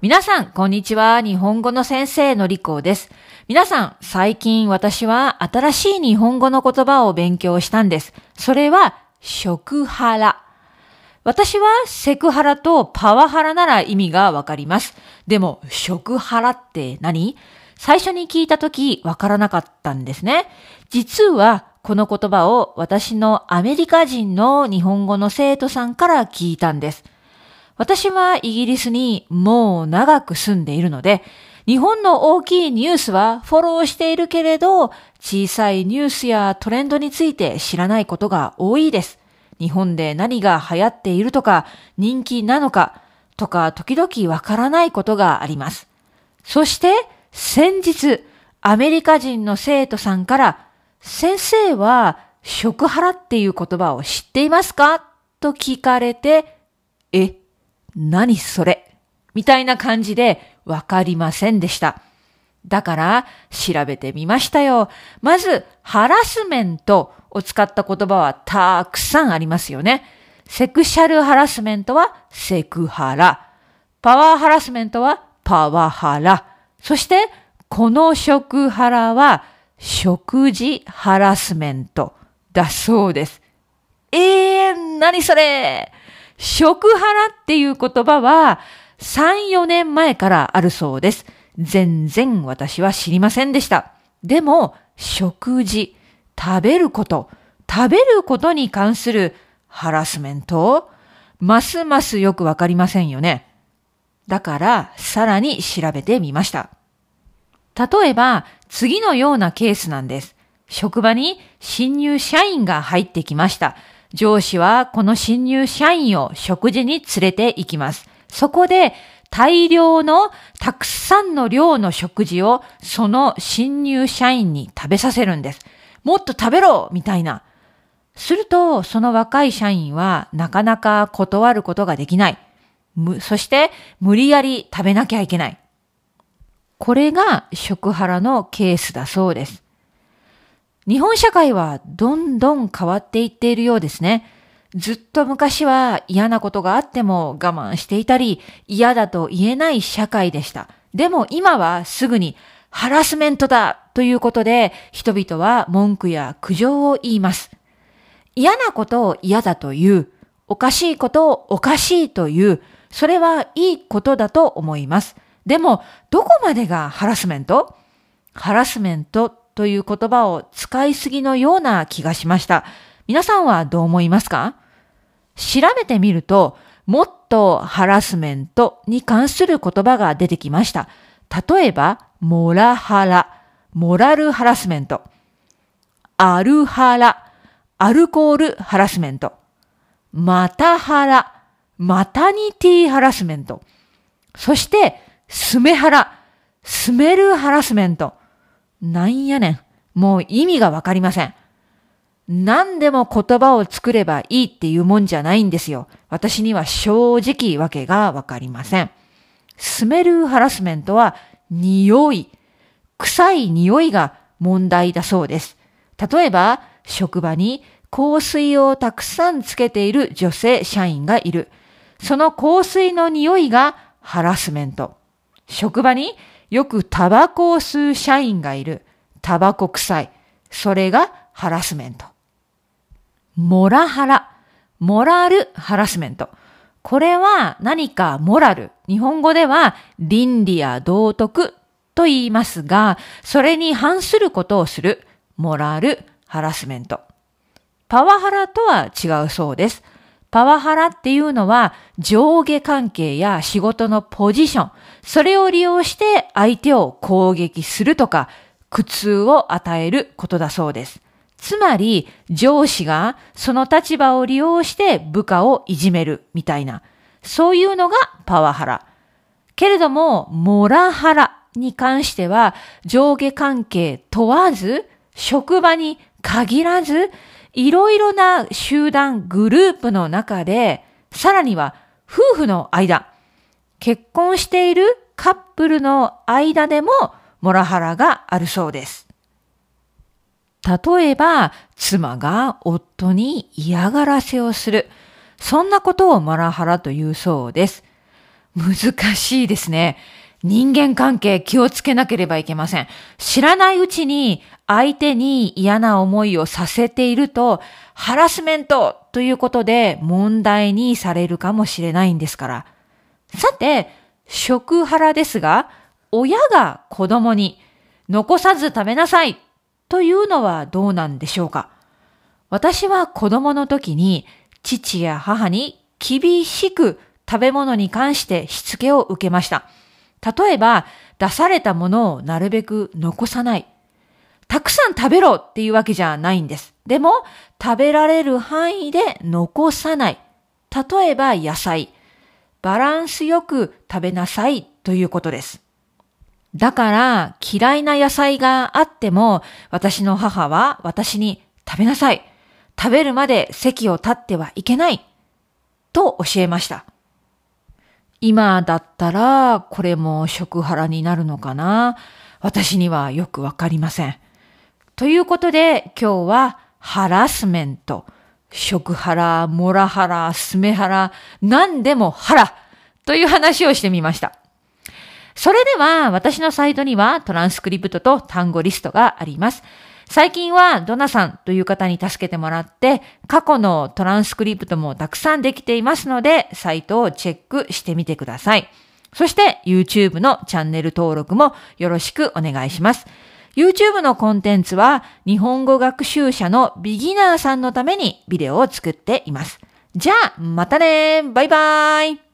皆さん、こんにちは。日本語の先生のりこです。皆さん、最近私は新しい日本語の言葉を勉強したんです。それは、食ハラ。私はセクハラとパワハラなら意味がわかります。でも、食ハラって何？最初に聞いたときわからなかったんですね。実は、この言葉を私のアメリカ人の日本語の生徒さんから聞いたんです。私はイギリスにもう長く住んでいるので、日本の大きいニュースはフォローしているけれど、小さいニュースやトレンドについて知らないことが多いです。日本で何が流行っているとか、人気なのか、とか時々わからないことがあります。そして、先日、アメリカ人の生徒さんから、先生は食ハラっていう言葉を知っていますか？と聞かれて、え、何それ？みたいな感じでわかりませんでした。だから調べてみましたよ。まず、ハラスメントを使った言葉はたくさんありますよね。セクシャルハラスメントはセクハラ。パワーハラスメントはパワハラ。そして、この食ハラは食事ハラスメントだそうです。えー、何それ？食ハラっていう言葉は3、4年前からあるそうです。全然私は知りませんでした。でも、食事、食べること、食べることに関するハラスメントますますよくわかりませんよね。だから、さらに調べてみました。例えば、次のようなケースなんです。職場に新入社員が入ってきました。上司はこの新入社員を食事に連れて行きます。そこで大量のたくさんの量の食事をその新入社員に食べさせるんです。もっと食べろみたいな。すると、その若い社員はなかなか断ることができない。そして無理やり食べなきゃいけない。これが食腹のケースだそうです。日本社会はどんどん変わっていっているようですね。ずっと昔は嫌なことがあっても我慢していたり、嫌だと言えない社会でした。でも今はすぐにハラスメントだということで、人々は文句や苦情を言います。嫌なことを嫌だという、おかしいことをおかしいという、それはいいことだと思います。でも、どこまでがハラスメント？ハラスメントという言葉を使いすぎのような気がしました。皆さんはどう思いますか？調べてみると、もっとハラスメントに関する言葉が出てきました。例えば、モラハラ、モラルハラスメント、アルハラ、アルコールハラスメント、マタハラ、マタニティハラスメント、そして、スメハラ、スメルハラスメント、なんやねん。もう意味がわかりません。何でも言葉を作ればいいっていうもんじゃないんですよ。私には正直わけがわかりません。スメルハラスメントは匂い、臭い匂いが問題だそうです。例えば、職場に香水をたくさんつけている女性社員がいる。その香水の匂いがハラスメント。職場によくタバコを吸う社員がいる。タバコ臭い。それがハラスメント。モラハラ。モラルハラスメント。これは何かモラル。日本語では倫理や道徳と言いますが、それに反することをするモラルハラスメント。パワハラとは違うそうです。パワハラっていうのは上下関係や仕事のポジション、それを利用して相手を攻撃するとか苦痛を与えることだそうです。つまり上司がその立場を利用して部下をいじめるみたいな、そういうのがパワハラ。けれども、モラハラに関しては上下関係問わず、職場に限らず、いろいろな集団、グループの中で、さらには夫婦の間、結婚しているカップルの間でもモラハラがあるそうです。例えば、妻が夫に嫌がらせをする。そんなことをモラハラというそうです。難しいですね。人間関係気をつけなければいけません。知らないうちに相手に嫌な思いをさせていると、ハラスメントということで問題にされるかもしれないんですから。さて、食ハラですが、親が子供に残さず食べなさいというのはどうなんでしょうか私は子供の時に父や母に厳しく食べ物に関してしつけを受けました。例えば、出されたものをなるべく残さない。たくさん食べろっていうわけじゃないんです。でも、食べられる範囲で残さない。例えば野菜。バランスよく食べなさいということです。だから嫌いな野菜があっても私の母は私に食べなさい。食べるまで席を立ってはいけない。と教えました。今だったらこれも食ハラになるのかな？私にはよくわかりません。ということで今日はハラスメント。食ハラ、モラハラ、スメハラ、何でもハラという話をしてみました。それでは私のサイトにはトランスクリプトと単語リストがあります。最近はドナさんという方に助けてもらって、過去のトランスクリプトもたくさんできていますので、サイトをチェックしてみてください。そして YouTube のチャンネル登録もよろしくお願いします。YouTube のコンテンツは日本語学習者のビギナーさんのためにビデオを作っています。じゃあ、またねバイバーイ